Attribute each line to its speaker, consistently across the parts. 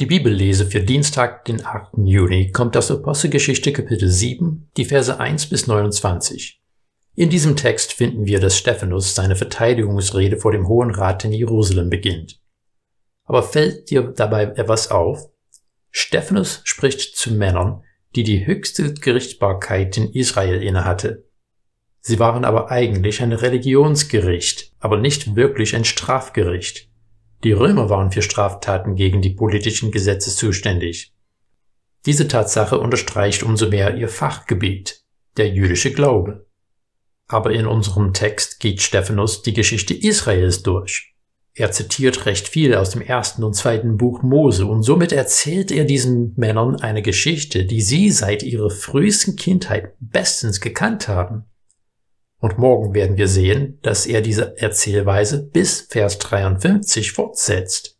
Speaker 1: Die Bibellese für Dienstag, den 8. Juni, kommt aus Apostelgeschichte Kapitel 7, die Verse 1 bis 29. In diesem Text finden wir, dass Stephanus seine Verteidigungsrede vor dem Hohen Rat in Jerusalem beginnt. Aber fällt dir dabei etwas auf? Stephanus spricht zu Männern, die die höchste Gerichtsbarkeit in Israel innehatte. Sie waren aber eigentlich ein Religionsgericht, aber nicht wirklich ein Strafgericht. Die Römer waren für Straftaten gegen die politischen Gesetze zuständig. Diese Tatsache unterstreicht umso mehr ihr Fachgebiet, der jüdische Glaube. Aber in unserem Text geht Stephanus die Geschichte Israels durch. Er zitiert recht viel aus dem ersten und zweiten Buch Mose und somit erzählt er diesen Männern eine Geschichte, die sie seit ihrer frühesten Kindheit bestens gekannt haben. Und morgen werden wir sehen, dass er diese Erzählweise bis Vers 53 fortsetzt.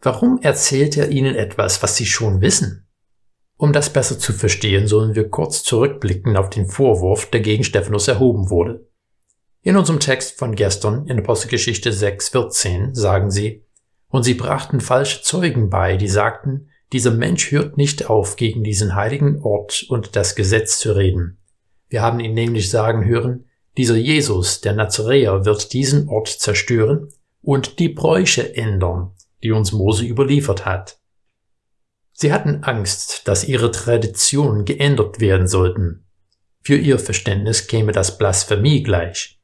Speaker 1: Warum erzählt er ihnen etwas, was sie schon wissen? Um das besser zu verstehen, sollen wir kurz zurückblicken auf den Vorwurf, der gegen Stephanus erhoben wurde. In unserem Text von gestern in Apostelgeschichte 6,14 sagen sie, und sie brachten falsche Zeugen bei, die sagten, dieser Mensch hört nicht auf, gegen diesen heiligen Ort und das Gesetz zu reden. Wir haben ihn nämlich sagen hören, dieser Jesus, der Nazaräer, wird diesen Ort zerstören und die Bräuche ändern, die uns Mose überliefert hat. Sie hatten Angst, dass ihre Traditionen geändert werden sollten. Für ihr Verständnis käme das Blasphemie gleich.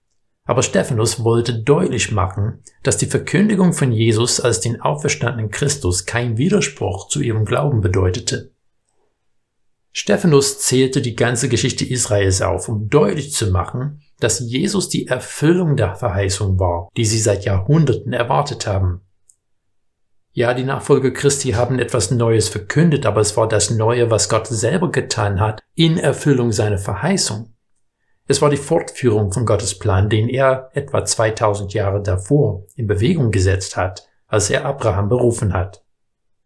Speaker 1: Aber Stephanus wollte deutlich machen, dass die Verkündigung von Jesus als den auferstandenen Christus kein Widerspruch zu ihrem Glauben bedeutete. Stephanus zählte die ganze Geschichte Israels auf, um deutlich zu machen, dass Jesus die Erfüllung der Verheißung war, die sie seit Jahrhunderten erwartet haben. Ja, die Nachfolger Christi haben etwas Neues verkündet, aber es war das Neue, was Gott selber getan hat, in Erfüllung seiner Verheißung. Es war die Fortführung von Gottes Plan, den er etwa 2000 Jahre davor in Bewegung gesetzt hat, als er Abraham berufen hat.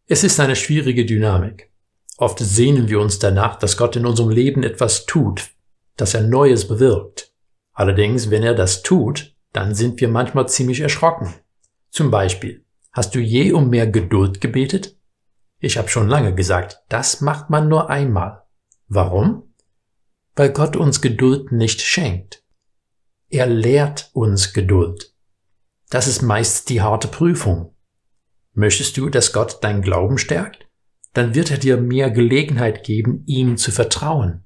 Speaker 1: Es ist eine schwierige Dynamik. Oft sehnen wir uns danach, dass Gott in unserem Leben etwas tut, dass er Neues bewirkt. Allerdings, wenn er das tut, dann sind wir manchmal ziemlich erschrocken. Zum Beispiel, hast du je um mehr Geduld gebetet? Ich habe schon lange gesagt, das macht man nur einmal. Warum? Weil Gott uns Geduld nicht schenkt. Er lehrt uns Geduld. Das ist meist die harte Prüfung. Möchtest du, dass Gott dein Glauben stärkt? Dann wird er dir mehr Gelegenheit geben, ihm zu vertrauen.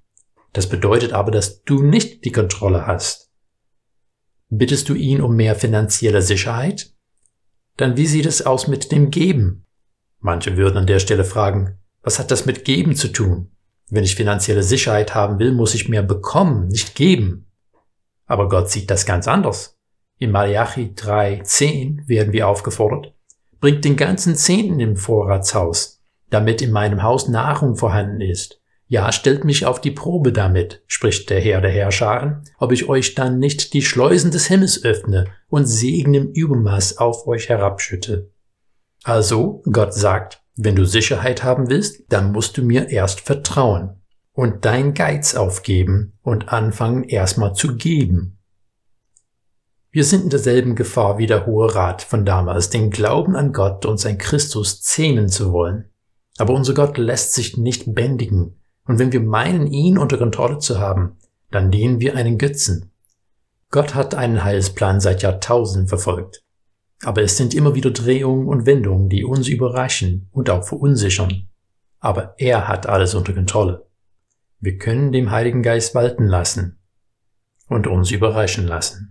Speaker 1: Das bedeutet aber, dass du nicht die Kontrolle hast. Bittest du ihn um mehr finanzielle Sicherheit? Dann wie sieht es aus mit dem Geben? Manche würden an der Stelle fragen, was hat das mit Geben zu tun? Wenn ich finanzielle Sicherheit haben will, muss ich mehr bekommen, nicht geben. Aber Gott sieht das ganz anders. In Malachi 3,10 werden wir aufgefordert, bringt den ganzen Zehnten im Vorratshaus, damit in meinem Haus Nahrung vorhanden ist. Ja, stellt mich auf die Probe damit, spricht der Herr der Herrscharen, ob ich euch dann nicht die Schleusen des Himmels öffne und Segen im Übermaß auf euch herabschütte. Also, Gott sagt, wenn du Sicherheit haben willst, dann musst du mir erst vertrauen und dein Geiz aufgeben und anfangen erstmal zu geben. Wir sind in derselben Gefahr wie der Hohe Rat von damals, den Glauben an Gott und sein Christus zählen zu wollen. Aber unser Gott lässt sich nicht bändigen. Und wenn wir meinen, ihn unter Kontrolle zu haben, dann dienen wir einen Götzen. Gott hat einen Heilsplan seit Jahrtausenden verfolgt. Aber es sind immer wieder Drehungen und Wendungen, die uns überraschen und auch verunsichern. Aber er hat alles unter Kontrolle. Wir können dem Heiligen Geist walten lassen und uns überraschen lassen.